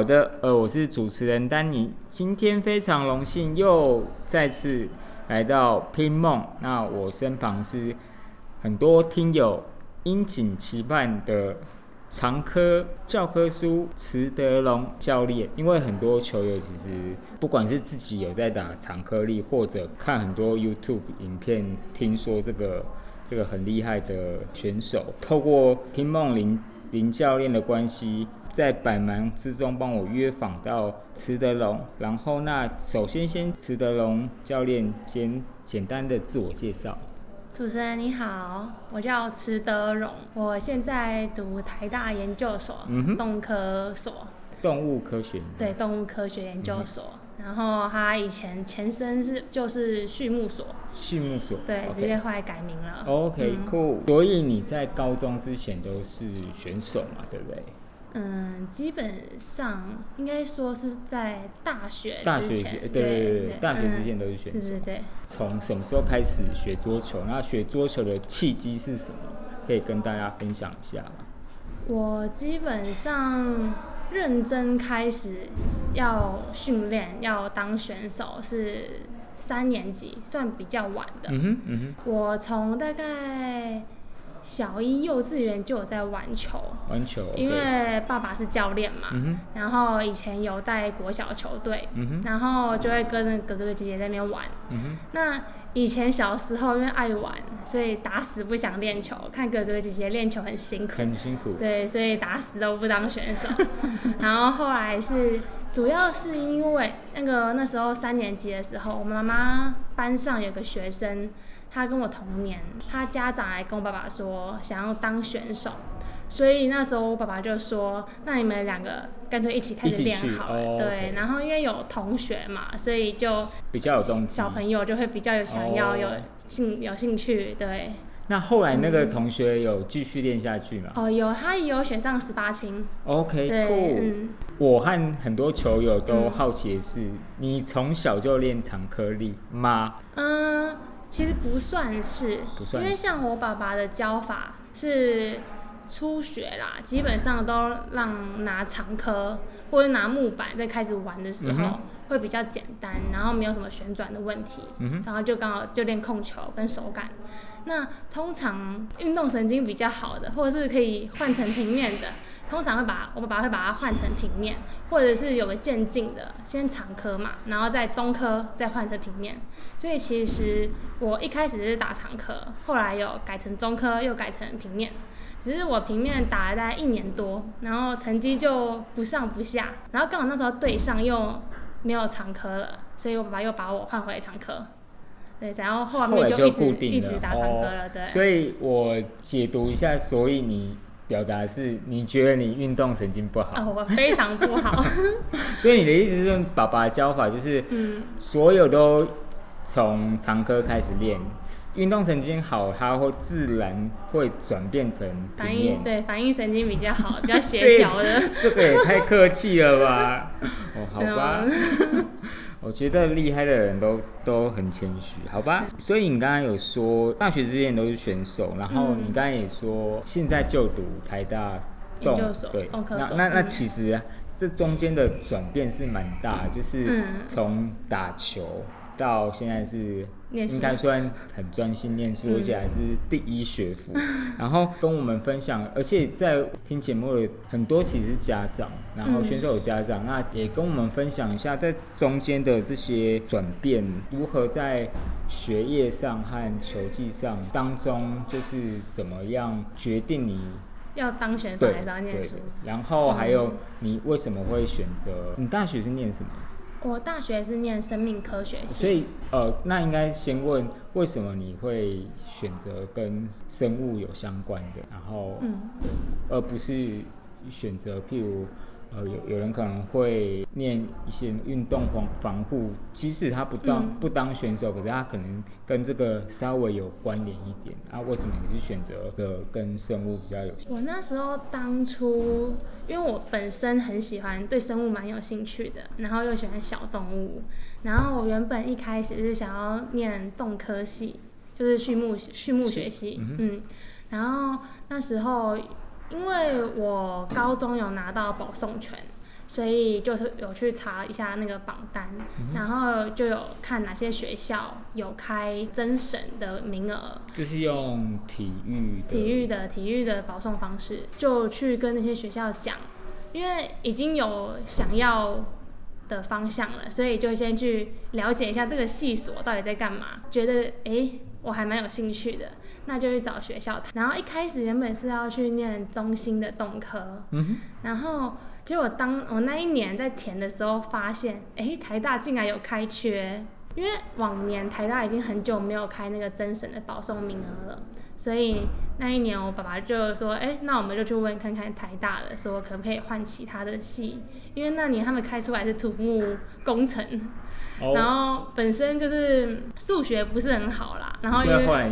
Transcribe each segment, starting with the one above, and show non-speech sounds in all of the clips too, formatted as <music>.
好的，呃，我是主持人丹尼，今天非常荣幸又再次来到拼梦。那我身旁是很多听友殷勤期盼的常科教科书池德龙教练，因为很多球友其实不管是自己有在打长颗粒，或者看很多 YouTube 影片，听说这个这个很厉害的选手，透过拼梦林林教练的关系。在百忙之中帮我约访到池德龙，然后那首先先池德龙教练先简单的自我介绍。主持人你好，我叫池德荣，我现在读台大研究所，嗯动科所。动物科学。对，动物科学研究所。然后他以前前身是就是畜牧所。畜牧所。对，直接后来改名了。OK，cool。所以你在高中之前都是选手嘛，对不对？嗯，基本上应该说是在大学大学对对对对，大学之前都是选手。对对对。从什么时候开始学桌球？那学桌球的契机是什么？可以跟大家分享一下吗？我基本上认真开始要训练，要当选手是三年级，算比较晚的。嗯哼嗯哼。我从大概。小一幼稚园就有在玩球，玩球，因为爸爸是教练嘛，然后以前有带国小球队，然后就会跟着哥哥姐姐在那边玩。那以前小时候因为爱玩，所以打死不想练球，看哥哥姐姐练球很辛苦，很辛苦，对，所以打死都不当选手。<laughs> 然后后来是主要是因为那个那时候三年级的时候，我妈妈班上有个学生。他跟我同年，他家长来跟我爸爸说想要当选手，所以那时候我爸爸就说：“那你们两个干脆一起开始练好了。”对，然后因为有同学嘛，所以就比较有动机，小朋友就会比较有想要有兴有兴趣。对。那后来那个同学有继续练下去吗？哦，有，他也有选上十八青。OK，cool。我和很多球友都好奇的是，你从小就练长颗粒吗？嗯。其实不算是，因为像我爸爸的教法是初学啦，基本上都让拿长颗或者拿木板在开始玩的时候会比较简单，然后没有什么旋转的问题，然后就刚好就练控球跟手感。那通常运动神经比较好的，或者是可以换成平面的。通常会把我爸爸会把它换成平面，或者是有个渐进的，先长科嘛，然后再中科，再换成平面。所以其实我一开始是打长科，后来有改成中科，又改成平面。只是我平面打了大概一年多，然后成绩就不上不下，然后刚好那时候对上又没有长科了，所以我爸爸又把我换回长科。对，然后后面就一直一直打长科了。对，所以我解读一下，所以你。表达是你觉得你运动神经不好，我非常不好。<laughs> 所以你的意思是，爸爸的教法就是，嗯，所有都从长科开始练，运动神经好，它会自然会转变成反应，对，反应神经比较好，<laughs> 比较协调的。这个也太客气了吧？哦，好吧。我觉得厉害的人都都很谦虚，好吧？所以你刚刚有说大学之前都是选手，然后你刚刚也说现在就读台大动，对，那那那其实这中间的转变是蛮大，就是从打球到现在是。应该算很专心念书，而且还是第一学府。<laughs> 然后跟我们分享，而且在听节目的很多其实是家长，然后选手有家长，那也跟我们分享一下在中间的这些转变，如何在学业上和球技上当中，就是怎么样决定你要当选手还是要念书？然后还有你为什么会选择？你大学是念什么？我大学是念生命科学系，所以呃，那应该先问为什么你会选择跟生物有相关的，然后，嗯，而不是选择譬如。呃，有有人可能会念一些运动防防护，即使他不当不当选手，可是他可能跟这个稍微有关联一点。啊，为什么你是选择的跟生物比较有？我那时候当初，因为我本身很喜欢对生物蛮有兴趣的，然后又喜欢小动物，然后我原本一开始是想要念动科系，就是畜牧畜牧学系，嗯，然后那时候。因为我高中有拿到保送权，所以就是有去查一下那个榜单，然后就有看哪些学校有开增审的名额，就是用体育体育的体育的保送方式，就去跟那些学校讲，因为已经有想要的方向了，所以就先去了解一下这个系所到底在干嘛，觉得哎我还蛮有兴趣的。那就去找学校谈，然后一开始原本是要去念中心的动科，嗯然后结果当我那一年在填的时候，发现，哎，台大竟然有开缺，因为往年台大已经很久没有开那个增审的保送名额了，所以那一年我爸爸就说，哎，那我们就去问看看台大的，说可不可以换其他的系，因为那年他们开出来是土木工程，然后本身就是数学不是很好啦，然后因为。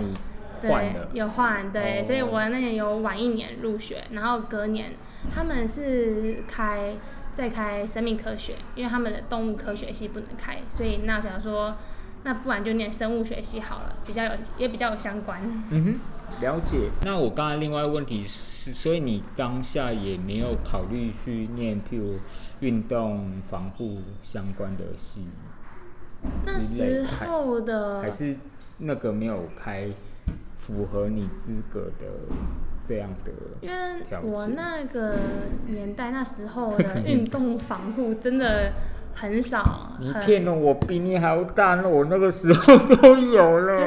对，有换对，所以我那年有晚一年入学，然后隔年他们是开再开生命科学，因为他们的动物科学系不能开，所以那想说，那不然就念生物学系好了，比较有也比较有相关。嗯哼，了解。那我刚才另外问题是，所以你当下也没有考虑去念譬如运动防护相关的系？那时候的还是那个没有开。符合你资格的这样的，因为我那个年代那时候的 <laughs> 运动防护真的很少。你骗了我，比你还要大，那我那个时候都有了。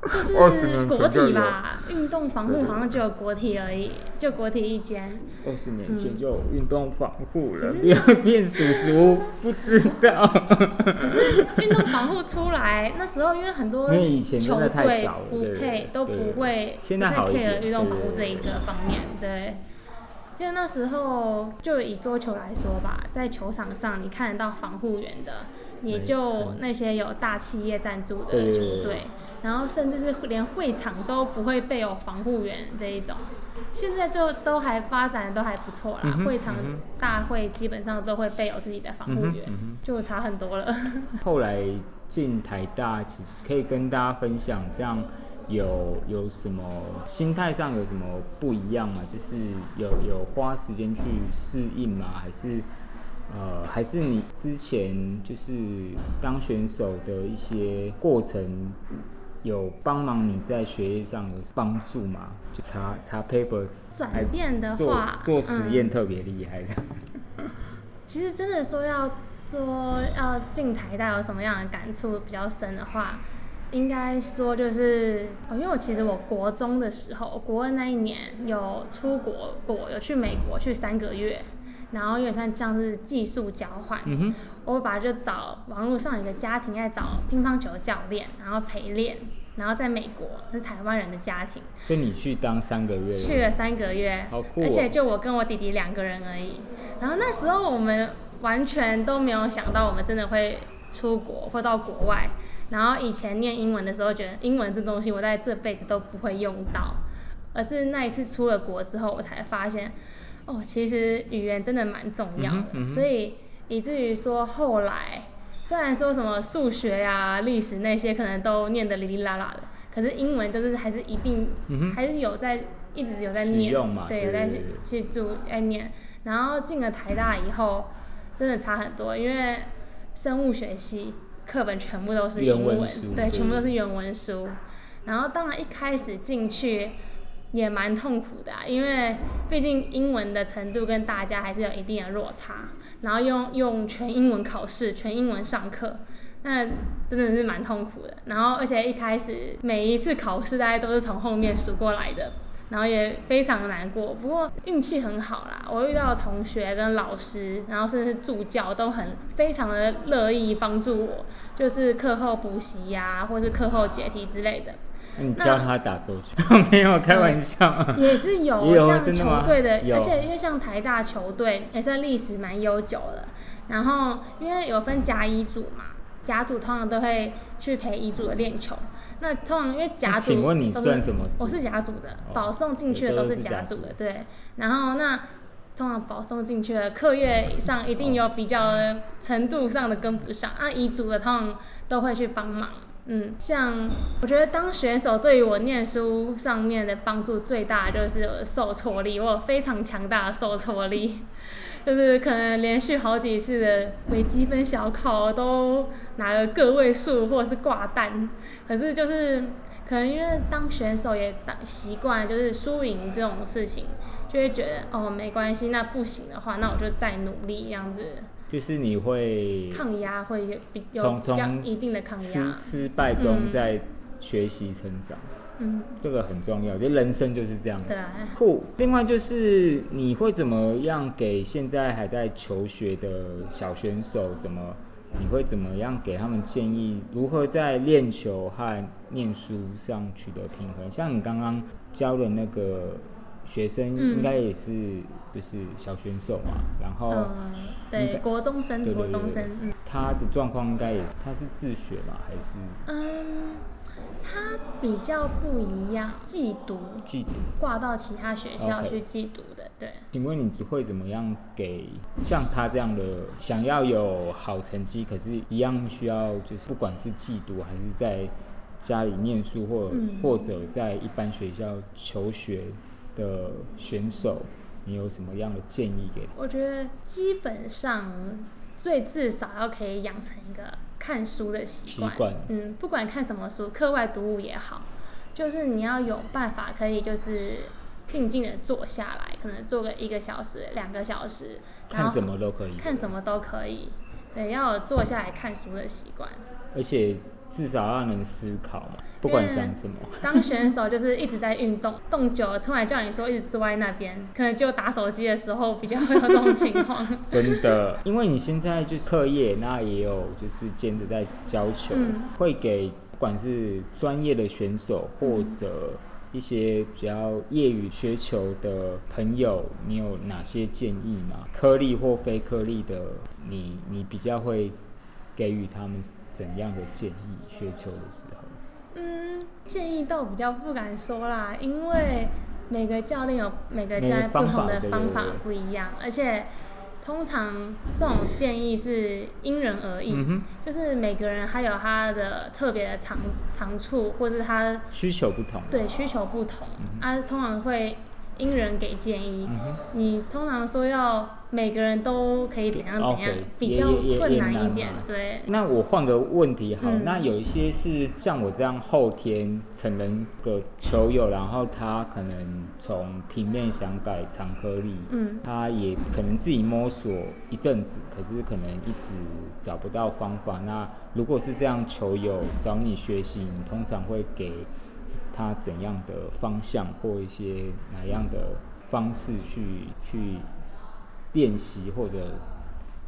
就是国体吧，运动防护好像只有国体而已，就国体一间。二十年前就有运动防护了，不要变叔叔不知道。可是运动防护出来那时候，因为很多球队不配都不会，现在好 care 运动防护这一个方面，对。因为那时候就以桌球来说吧，在球场上你看得到防护员的，也就那些有大企业赞助的球队。然后甚至是连会场都不会备有防护员这一种，现在就都还发展的都还不错啦。会场大会基本上都会备有自己的防护员，就差很多了。<laughs> 后来进台大，其实可以跟大家分享，这样有有什么心态上有什么不一样吗？就是有有花时间去适应吗？还是呃，还是你之前就是当选手的一些过程？有帮忙你在学业上有帮助吗？就查查 paper 转变的话，做实验特别厉害的。<laughs> 其实真的说要做要进台大有什么样的感触比较深的话，应该说就是哦，因为我其实我国中的时候，国二那一年有出国过，有去美国去三个月。然后有点像像是技术交换，我爸就找网络上一个家庭在找乒乓球教练，然后陪练，然后在美国是台湾人的家庭，所以你去当三个月，去了三个月，好酷，而且就我跟我弟弟两个人而已。然后那时候我们完全都没有想到我们真的会出国或到国外。然后以前念英文的时候，觉得英文这东西我在这辈子都不会用到，而是那一次出了国之后，我才发现。哦，其实语言真的蛮重要的，所以以至于说后来，虽然说什么数学呀、历史那些可能都念得哩哩啦啦的，可是英文就是还是一定，还是有在一直有在念，对，有在去注在念。然后进了台大以后，真的差很多，因为生物学系课本全部都是英文，对，全部都是原文书。然后当然一开始进去。也蛮痛苦的，因为毕竟英文的程度跟大家还是有一定的落差，然后用用全英文考试、全英文上课，那真的是蛮痛苦的。然后而且一开始每一次考试大家都是从后面数过来的，然后也非常的难过。不过运气很好啦，我遇到同学跟老师，然后甚至是助教都很非常的乐意帮助我，就是课后补习呀，或是课后解题之类的。你教他打周旋？<laughs> 没有开玩笑，也是有 <laughs> 像球队的，而且因为像台大球队也算历史蛮悠久的。然后因为有分甲乙组嘛，甲组通常都会去陪乙组的练球。那通常因为甲组，请问你算什么？我是甲组的，保送进去的都是甲组的，对。然后那通常保送进去的课业上一定有比较程度上的跟不上，那乙组的通常都会去帮忙。嗯，像我觉得当选手对于我念书上面的帮助最大，就是受挫力，我有非常强大的受挫力。就是可能连续好几次的微积分小考都拿了个位数或者是挂单，可是就是可能因为当选手也当习惯就是输赢这种事情，就会觉得哦没关系，那不行的话，那我就再努力这样子。就是你会抗压会有比有比较一定的抗压，失失败中在学习成长。嗯，这个很重要，就人生就是这样子。酷。另外就是你会怎么样给现在还在求学的小选手，怎么你会怎么样给他们建议，如何在练球和念书上取得平衡？像你刚刚教的那个学生，应该也是就是小选手嘛，然后对国中生，国中生，他的状况应该也他是自学嘛，还是嗯。他比较不一样，寄读，寄读，挂到其他学校去寄读的，对。请问你只会怎么样给像他这样的想要有好成绩，可是一样需要就是不管是寄读还是在家里念书，或或者在一般学校求学的选手，你有什么样的建议给？我觉得基本上最至少要可以养成一个。看书的习惯，嗯，不管看什么书，课外读物也好，就是你要有办法可以就是静静的坐下来，可能坐个一个小时、两个小时，看什么都可以，看什么都可以，对，要有坐下来看书的习惯，而且。至少要能思考嘛，不管想什么。<laughs> 当选手就是一直在运动，动久了突然叫你说一直坐在那边，可能就打手机的时候比较会有这种情况。<laughs> <laughs> 真的，因为你现在就是课业，那也有就是兼着在教球，会给不管是专业的选手或者一些比较业余学球的朋友，你有哪些建议吗？颗粒或非颗粒的，你你比较会。给予他们怎样的建议？学球的时候，嗯，建议倒比较不敢说啦，因为每个教练有每个教练不同的方法不一样，而且通常这种建议是因人而异，就是每个人还有他的特别的长长处，或是他需求不同，对需求不同，啊，通常会。因人给建议，你通常说要每个人都可以怎样怎样，比较困难一点。对。那我换个问题好，那有一些是像我这样后天成人的球友，然后他可能从平面想改长颗粒，嗯，他也可能自己摸索一阵子，可是可能一直找不到方法。那如果是这样球友找你学习，你通常会给？他怎样的方向或一些哪样的方式去去练习，或者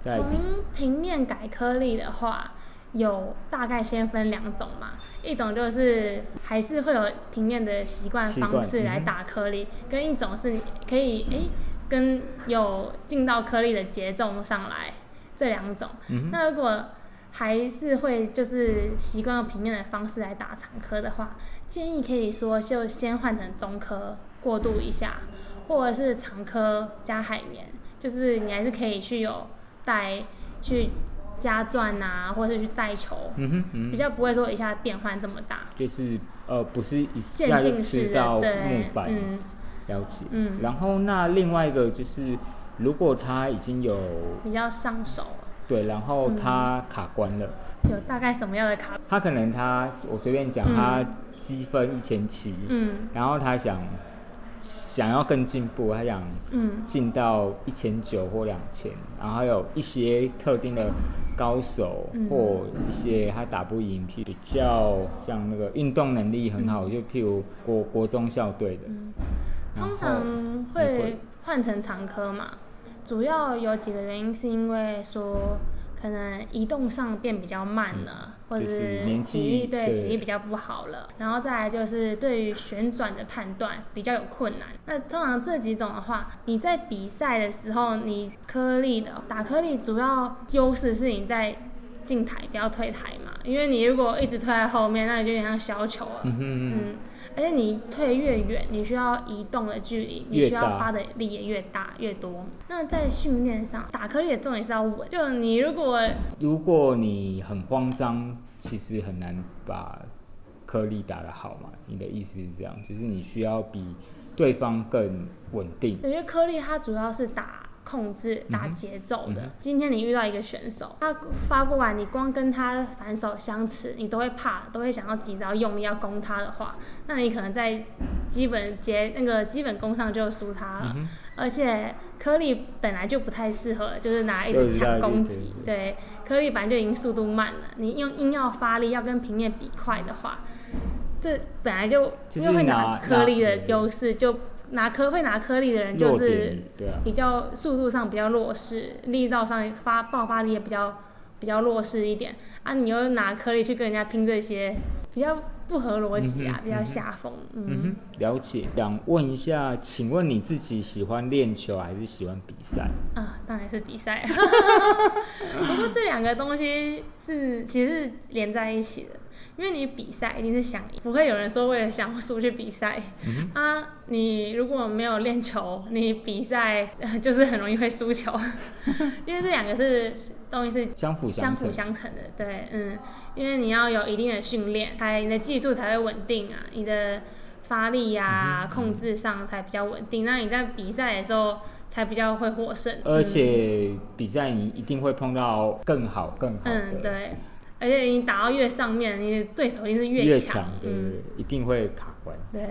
从平面改颗粒的话，有大概先分两种嘛，一种就是还是会有平面的习惯方式来打颗粒，跟一种是可以诶跟有进到颗粒的节奏上来，这两种。那如果还是会就是习惯用平面的方式来打长颗的话。建议可以说就先换成中科过渡一下，或者是长科加海绵，就是你还是可以去有带去加钻啊，或者是去带球，嗯哼，比较不会说一下变换这么大。就是呃，不是一下就吃到木板，了解。嗯，然后那另外一个就是，如果他已经有比较上手，对，然后他卡关了，有大概什么样的卡？他可能他我随便讲他。积分一千七，嗯，然后他想想要更进步，他想进到一千九或两千，然后有一些特定的高手或一些他打不赢，比较像那个运动能力很好，就譬如国国中校队的，通常会换成常科嘛，主要有几个原因，是因为说。可能移动上变比较慢了，或者是体力对体力比较不好了，然后再来就是对于旋转的判断比较有困难。那通常这几种的话，你在比赛的时候，你颗粒的打颗粒主要优势是你在进台不要退台嘛，因为你如果一直退在后面，那你就有点像小球了。嗯。而且你退越远，你需要移动的距离，你需要发的力也越大越多。那在训练上打颗粒的重点是要稳，就你如果如果你很慌张，其实很难把颗粒打得好嘛。你的意思是这样，就是你需要比对方更稳定。因为颗粒它主要是打。控制打节奏的。今天你遇到一个选手，他发过来，你光跟他反手相持，你都会怕，都会想要急着要用力要攻他的话，那你可能在基本节那个基本功上就输他了。而且颗粒本来就不太适合，就是拿一直抢攻击。对，颗粒本来就已经速度慢了，你用硬要发力要跟平面比快的话，这本来就因为会拿颗粒的优势就。拿颗会拿颗粒的人就是比较速度上比较弱势，力道上发爆发力也比较比较弱势一点啊！你又拿颗粒去跟人家拼这些，比较不合逻辑啊，比较下风。嗯，了解。想问一下，请问你自己喜欢练球还是喜欢比赛？啊，当然是比赛。<laughs> 不过这两个东西是其实是连在一起的。因为你比赛一定是想赢，不会有人说为了想输去比赛。啊，你如果没有练球，你比赛 <laughs> 就是很容易会输球。<laughs> 因为这两个是东西是相辅相辅相成的，对，嗯，因为你要有一定的训练，才你的技术才会稳定啊，你的发力呀、控制上才比较稳定。那你在比赛的时候才比较会获胜。而且比赛你一定会碰到更好、更好的。嗯，对。而且你打到越上面，你对手一定是越强，嗯，一定会卡关。对。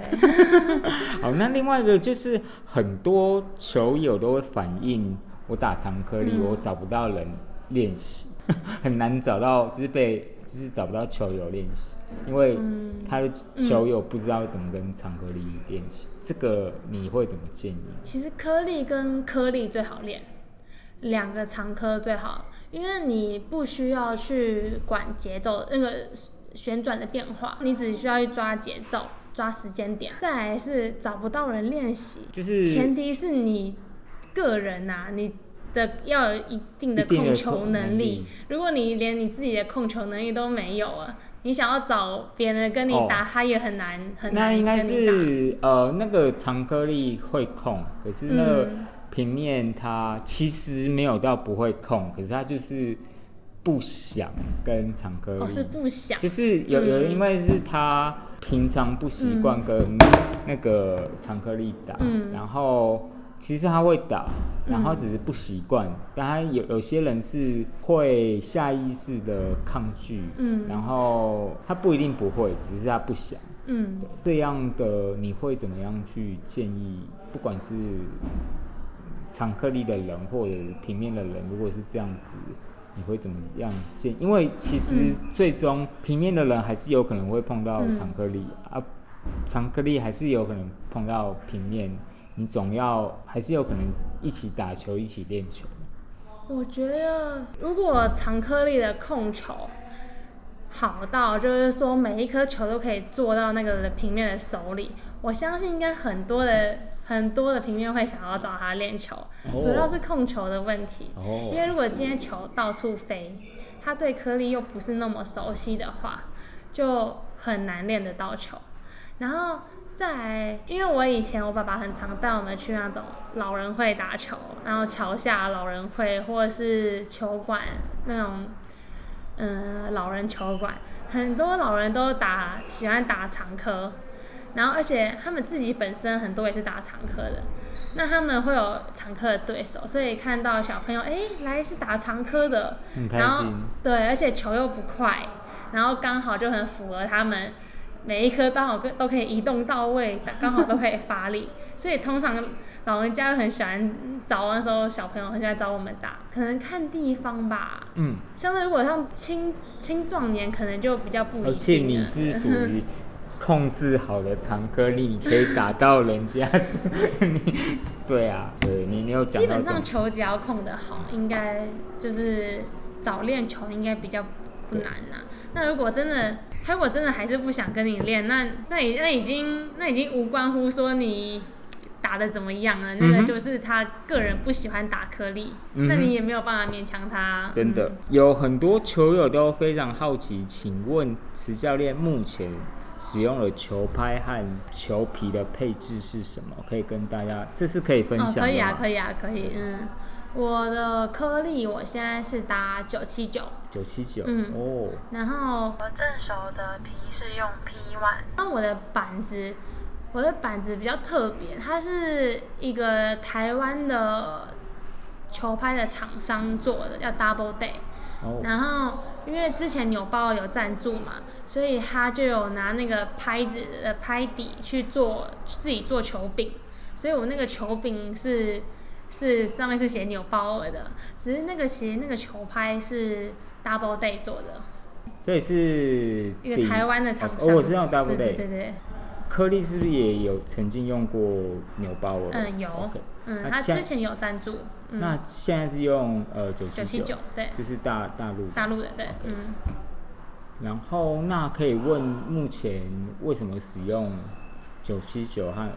<laughs> 好，那另外一个就是很多球友都会反映，我打长颗粒，我找不到人练习，<laughs> 很难找到，就是被，就是找不到球友练习，因为他的球友不知道怎么跟长颗粒练习。这个你会怎么建议？其实颗粒跟颗粒最好练。两个长颗最好，因为你不需要去管节奏那个旋转的变化，你只需要去抓节奏、抓时间点。再来是找不到人练习，就是前提是你个人呐，你的要有一定的控球能力。如果你连你自己的控球能力都没有啊，你想要找别人跟你打，他也很难很难。那应该是呃，那个长颗粒会控，可是那个。平面它其实没有到不会控，可是它就是不想跟长颗粒。哦，是不想。就是有有人因为是他平常不习惯跟那个长颗粒打，然后其实他会打，然后只是不习惯。但他有有些人是会下意识的抗拒，嗯，然后他不一定不会，只是他不想。嗯，这样的你会怎么样去建议？不管是长颗粒的人或者平面的人，如果是这样子，你会怎么样建？因为其实最终平面的人还是有可能会碰到长颗粒啊，长颗粒还是有可能碰到平面，你总要还是有可能一起打球，一起练球。我觉得如果长颗粒的控球好到，就是说每一颗球都可以做到那个平面的手里，我相信应该很多的。很多的平面会想要找他练球，主要是控球的问题。因为如果今天球到处飞，他对颗粒又不是那么熟悉的话，就很难练得到球。然后再，因为我以前我爸爸很常带我们去那种老人会打球，然后桥下老人会或者是球馆那种，嗯，老人球馆，很多老人都打喜欢打长颗。然后，而且他们自己本身很多也是打长科的，那他们会有长科的对手，所以看到小朋友哎来是打长科的，然后对，而且球又不快，然后刚好就很符合他们每一颗刚好跟都可以移动到位，刚好都可以发力，所以通常老人家很喜欢找那时候小朋友很喜欢找我们打，可能看地方吧，嗯，相对如果像青青壮年可能就比较不一定，而且你是属于。控制好的长颗粒，你可以打到人家。<laughs> 你对啊，对你你有讲。基本上球只要控得好，应该就是早练球应该比较不难呐。那如果真的，如果真的还是不想跟你练，那那已那已经那已经无关乎说你打的怎么样了。那个就是他个人不喜欢打颗粒，那你也没有办法勉强他。真的有很多球友都非常好奇，请问池教练目前。使用了球拍和球皮的配置是什么？可以跟大家，这是可以分享的。可以啊，可以啊，可以。嗯，我的颗粒我现在是打九七九。九七九。嗯哦。然后我正手的皮是用 P one。那我的板子，我的板子比较特别，它是一个台湾的球拍的厂商做的，叫 Double Day。然后因为之前纽包有赞助嘛，所以他就有拿那个拍子的拍底去做自己做球柄，所以我那个球柄是是上面是写纽包尔的，只是那个其实那个球拍是 Double Day 做的。所以是一个台湾的厂商，我知道 Double Day，对对对。颗粒是不是也有曾经用过纽包尔？嗯，有。嗯，他之前有赞助。那现在是用呃九七九，对，就是大大陆大陆的对。嗯。然后那可以问，目前为什么使用九七九和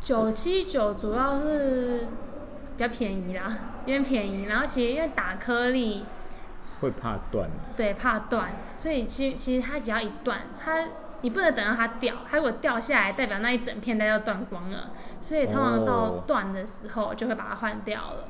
九七九主要是比较便宜啦，因为便宜，然后其实因为打颗粒会怕断，对，怕断，所以其实其实它只要一断，它。你不能等到它掉，它如果掉下来，代表那一整片带要断光了，所以通常到断的时候就会把它换掉了。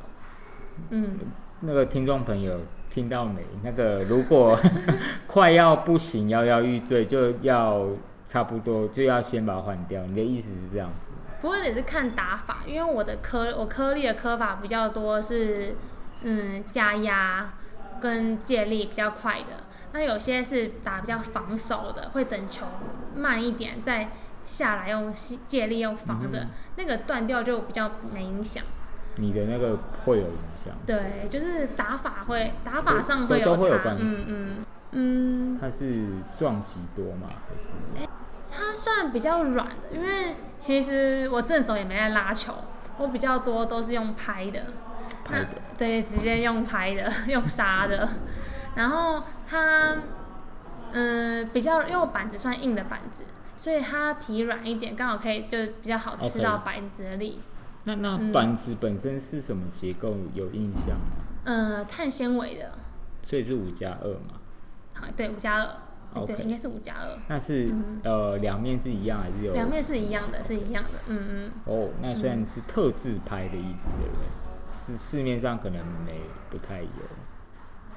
嗯，那个听众朋友听到没？那个如果 <laughs> 快要不行、摇摇欲坠，就要差不多就要先把它换掉。你的意思是这样子？不过也是看打法，因为我的颗我颗粒的颗法比较多，是嗯加压跟借力比较快的。那有些是打比较防守的，会等球慢一点再下来用借力用防的，那个断掉就比较没影响。你的那个会有影响？对，就是打法会打法上会有差。嗯嗯嗯。它是撞击多吗？还是？它算比较软的，因为其实我正手也没在拉球，我比较多都是用拍的。拍的。对，直接用拍的，<laughs> 用杀的，然后。它，嗯，比较，因为我板子算硬的板子，所以它皮软一点，刚好可以就比较好吃到板子的力。那那板子本身是什么结构？有印象吗？嗯，碳纤维的。所以是五加二嘛？好，对，五加二。对，应该是五加二。那是呃，两面是一样还是有？两面是一样的，是一样的。嗯嗯。哦，那虽然是特制拍的意思，对不对？市市面上可能没不太有。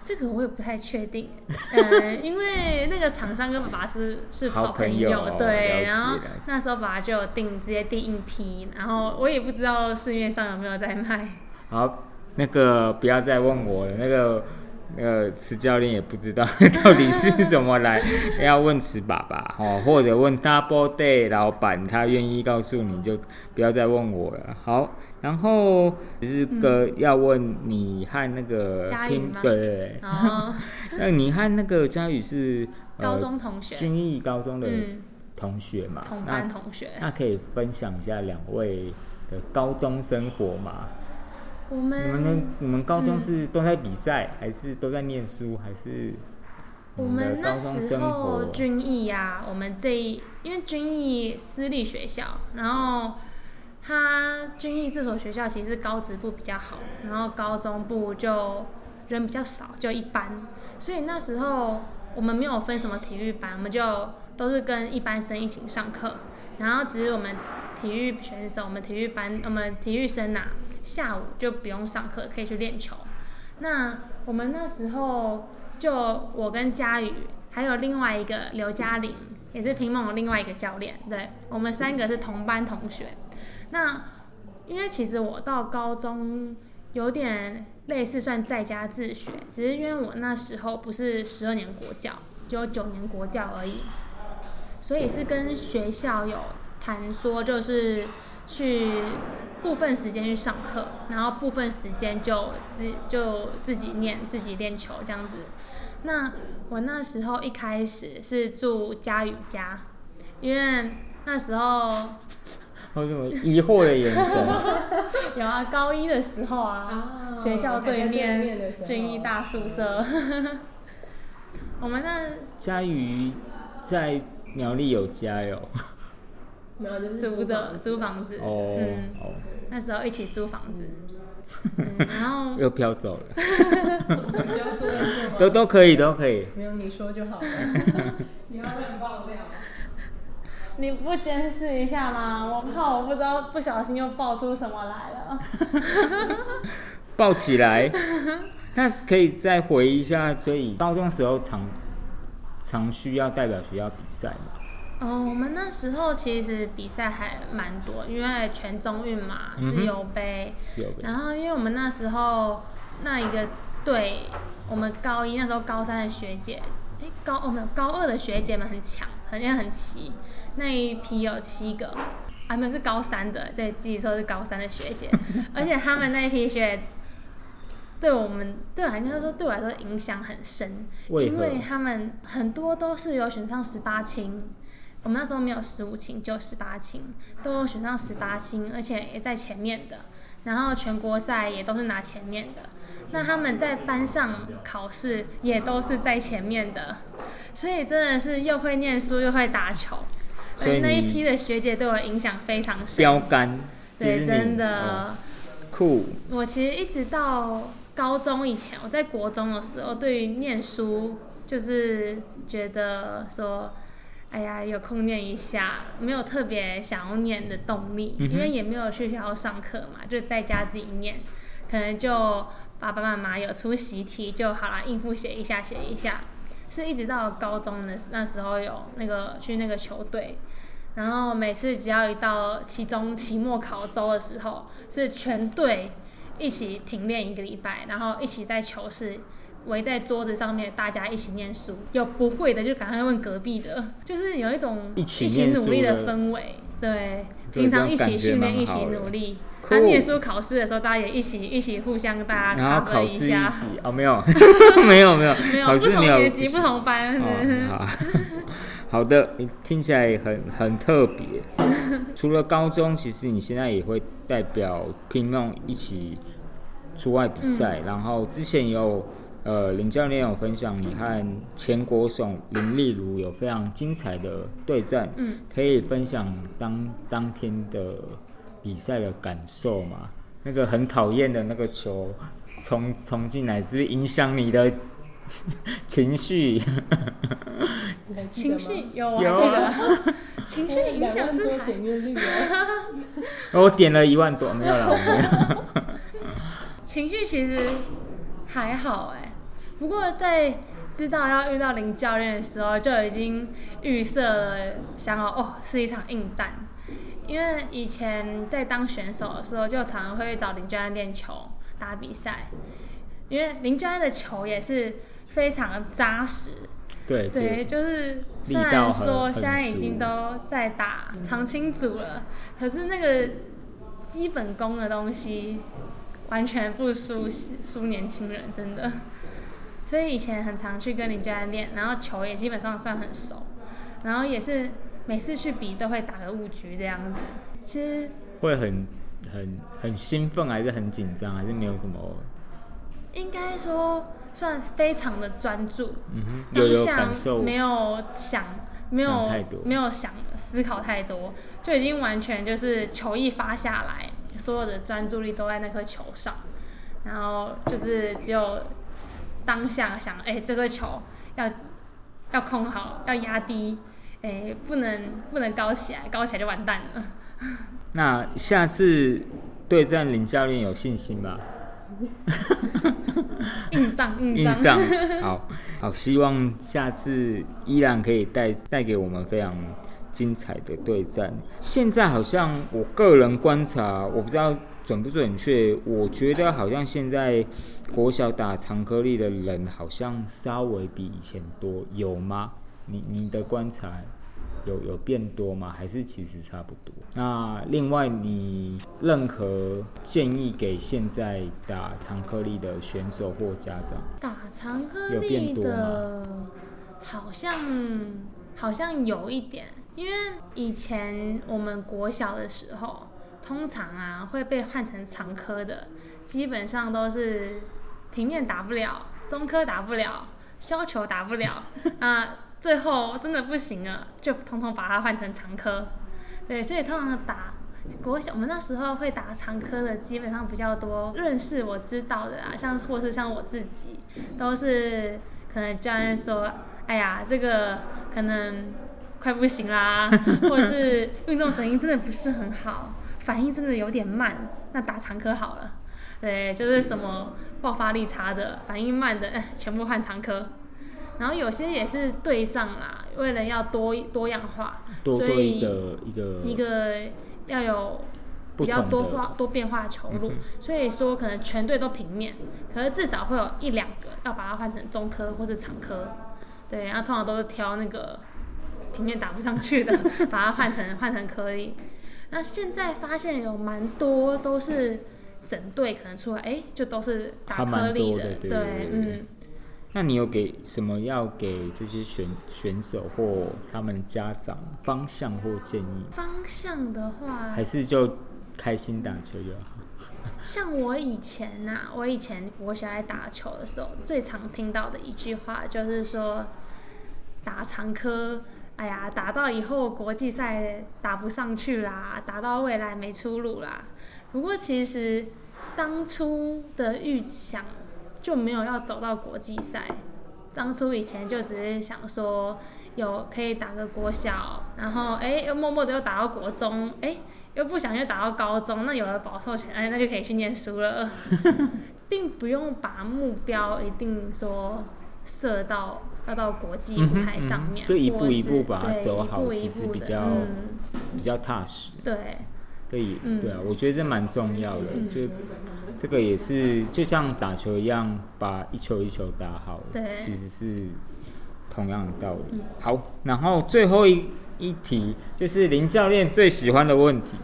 这个我也不太确定，嗯，<laughs> 因为那个厂商跟爸爸是是好朋友，对，然后那时候爸爸就有订直接订一批，然后我也不知道市面上有没有在卖。好，那个不要再问我了，那个。那个池教练也不知道 <laughs> 到底是怎么来，<laughs> 要问池爸爸哦，或者问 Double Day 老板，他愿意告诉你就不要再问我了。好，然后只是个要问你和那个拼对，<laughs> 那你和那个佳宇是高中同学，军艺高中的同学嘛？同班同学，那可以分享一下两位的高中生活吗？你们的你们高中是都在比赛，还是都在念书，还是？我们那时候军艺呀，我们这一因为军艺私立学校，然后他军艺这所学校其实高职部比较好，然后高中部就人比较少，就一般，所以那时候我们没有分什么体育班，我们就都是跟一般生一起上课，然后只是我们体育选手，我们体育班，我们体育生呐。下午就不用上课，可以去练球。那我们那时候就我跟佳宇，还有另外一个刘嘉玲，也是乒乓的另外一个教练。对，我们三个是同班同学。那因为其实我到高中有点类似算在家自学，只是因为我那时候不是十二年国教，只有九年国教而已，所以是跟学校有谈说，就是去。部分时间去上课，然后部分时间就自就自己练自己练球这样子。那我那时候一开始是住佳宇家，因为那时候我怎么疑惑的眼神？<laughs> 有啊，高一的时候啊，学校对面军医大宿舍。<laughs> 我们那佳宇在苗栗有家哟。没有，就是租的租房子。哦，哦。那时候一起租房子，<laughs> 然后 <laughs> 又飘走了。都都可以，都可以。没有你说就好了。<laughs> 你要乱爆料。你不监视一下吗？我怕我不知道，不小心又爆出什么来了。爆起来。那可以再回一下，所以高中时候常常需要代表学校比赛吗？哦，我们那时候其实比赛还蛮多，因为全中运嘛，自由杯，然后因为我们那时候那一个队，我们高一那时候高三的学姐，哎高哦没有高二的学姐们很强，很也很齐，那一批有七个，啊没有是高三的，对，自己说是高三的学姐，<laughs> 而且他们那一批学。对我们对我来说，对我来说影响很深，因为他们很多都是有选上十八青，我们那时候没有十五青，就十八青，都选上十八青，而且也在前面的，然后全国赛也都是拿前面的，那他们在班上考试也都是在前面的，所以真的是又会念书又会打球，所以那一批的学姐对我影响非常深，标杆，对，真的酷。我其实一直到。高中以前，我在国中的时候，对于念书就是觉得说，哎呀，有空念一下，没有特别想要念的动力，因为也没有去学校上课嘛，就在家自己念，可能就爸爸妈妈有出习题就好了，应付写一下写一下。是一直到高中的那时候有那个去那个球队，然后每次只要一到期中期末考周的时候，是全队。一起停练一个礼拜，然后一起在球室围在桌子上面，大家一起念书。有不会的就赶快问隔壁的，<laughs> 就是有一种一起努力的氛围。对，平常一起训练，一起努力。他念书考试的时候，大家也一起一起互相大家考一下。哦，<laughs> 没有，没有，没有，没有，不同年级不同班。<laughs> 好的，你听起来很很特别。除了高中，其实你现在也会代表拼梦一起出外比赛。然后之前有呃林教练有分享，你和前国手林丽如有非常精彩的对战。嗯，可以分享当当天的比赛的感受吗？那个很讨厌的那个球冲冲进来，是不是影响你的？<laughs> 情绪，<laughs> 情绪有啊，有啊，<laughs> 情绪影响是点阅率啊。我点了一万多，没有了，我没有。情绪其实还好哎，不过在知道要遇到林教练的时候，就已经预设了，想好哦是一场硬战。因为以前在当选手的时候，就常常会找林教练练球、打比赛，因为林教练的球也是。非常的扎实，对对，就是虽然说现在已经都在打长青组了，可是那个基本功的东西完全不输输年轻人，真的。所以以前很常去跟林教练，然后球也基本上算很熟，然后也是每次去比都会打个五局这样子。其实会很很很兴奋，还是很紧张，还是没有什么？应该说。算非常的专注，当下没有想，没有没有想思考太多，就已经完全就是球一发下来，所有的专注力都在那颗球上，然后就是只有当下想，哎，这个球要要控好，要压低，哎，不能不能高起来，高起来就完蛋了。那下次对战林教练有信心吧？硬仗，硬仗，好好，希望下次依然可以带带给我们非常精彩的对战。现在好像我个人观察，我不知道准不准确，我觉得好像现在国小打长颗粒的人好像稍微比以前多，有吗？你你的观察？有有变多吗？还是其实差不多？那另外，你任何建议给现在打长颗粒的选手或家长？打长颗粒的，好像好像有一点，因为以前我们国小的时候，通常啊会被换成长科的，基本上都是平面打不了，中科打不了，削球打不了 <laughs> 啊。最后真的不行了，就通通把它换成长科。对，所以通常打国小，我们那时候会打长科的基本上比较多。认识我知道的啊，像或是像我自己，都是可能教练说：“哎呀，这个可能快不行啦，<laughs> 或者是运动神经真的不是很好，反应真的有点慢，那打长科好了。”对，就是什么爆发力差的、反应慢的，哎，全部换长科。然后有些也是对上啦，为了要多多样化，所以一个一个一个要有比较多化多变化的球路，所以说可能全队都平面，可是至少会有一两个要把它换成中科或是长科，对，然后通常都是挑那个平面打不上去的，<laughs> 把它换成换成颗粒。那现在发现有蛮多都是整队可能出来，哎，就都是打颗粒的，对，嗯。那你有给什么要给这些选选手或他们家长方向或建议？方向的话，还是就开心打球就好。<laughs> 像我以前呐，我以前我小孩打球的时候，最常听到的一句话就是说，打长科。哎呀，打到以后国际赛打不上去啦，打到未来没出路啦。不过其实当初的预想就没有要走到国际赛，当初以前就只是想说有可以打个国小，然后哎又默默的又打到国中，哎又不想又打到高中，那有了保授权，哎那就可以去念书了，<laughs> 并不用把目标一定说设到。要到国际舞台上面，就一步一步把它走好，其实比较比较踏实。对，可以，对啊，我觉得这蛮重要的。就这个也是，就像打球一样，把一球一球打好，对，其实是同样的道理。好，然后最后一一题就是林教练最喜欢的问题。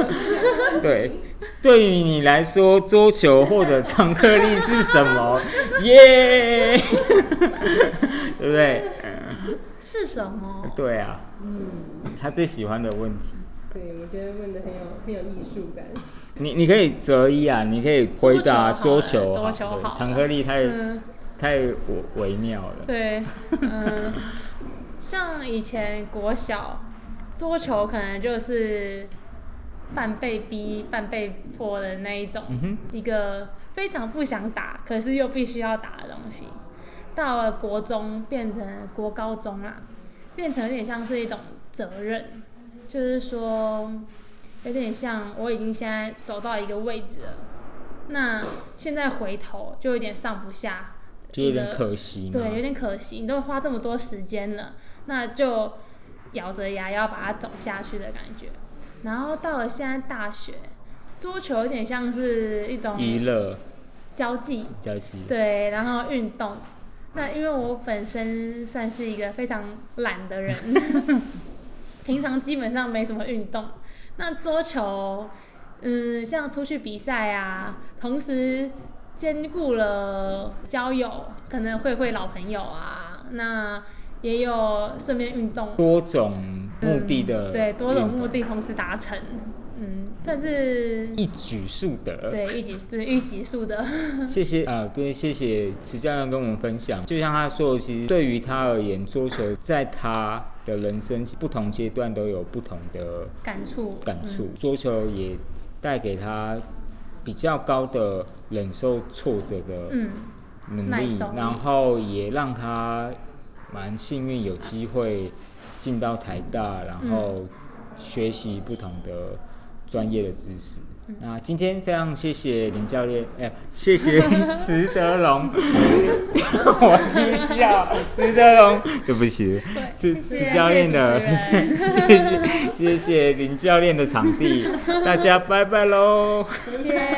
<laughs> 对，对于你来说，桌球或者长颗粒是什么？<laughs> 耶！<laughs> 对不对？是什么？对啊。嗯。他最喜欢的问题。对，我觉得问的很有很有艺术感。你你可以择一啊，你可以回答桌球。桌球好。长颗粒太太微微妙了。对。嗯。像以前国小桌球，可能就是半被逼、半被迫的那一种，一个非常不想打，可是又必须要打的东西。到了国中，变成国高中啦，变成有点像是一种责任，就是说，有点像我已经现在走到一个位置了，那现在回头就有点上不下，就有点可惜，对，有点可惜，你都花这么多时间了，那就咬着牙要把它走下去的感觉。然后到了现在大学，桌球有点像是一种娱乐、交际、交际，对，然后运动。那因为我本身算是一个非常懒的人，<laughs> 平常基本上没什么运动。那桌球，嗯，像出去比赛啊，同时兼顾了交友，可能会会老朋友啊，那也有顺便运动，多种目的的，对，多种目的同时达成。嗯，算是一举数得，对，一举是一举数得。<laughs> 谢谢啊，对，谢谢池教练跟我们分享。就像他说，其实对于他而言，桌球在他的人生不同阶段都有不同的感触。感触，桌球也带给他比较高的忍受挫折的能力，然后也让他蛮幸运有机会进到台大，然后学习不同的。专业的知识。那今天非常谢谢林教练，哎，谢谢池德龙，<laughs> 我一笑，池德龙，对不起，池池教练的，谢谢 <laughs> 谢谢林教练的场地，大家拜拜喽，谢谢。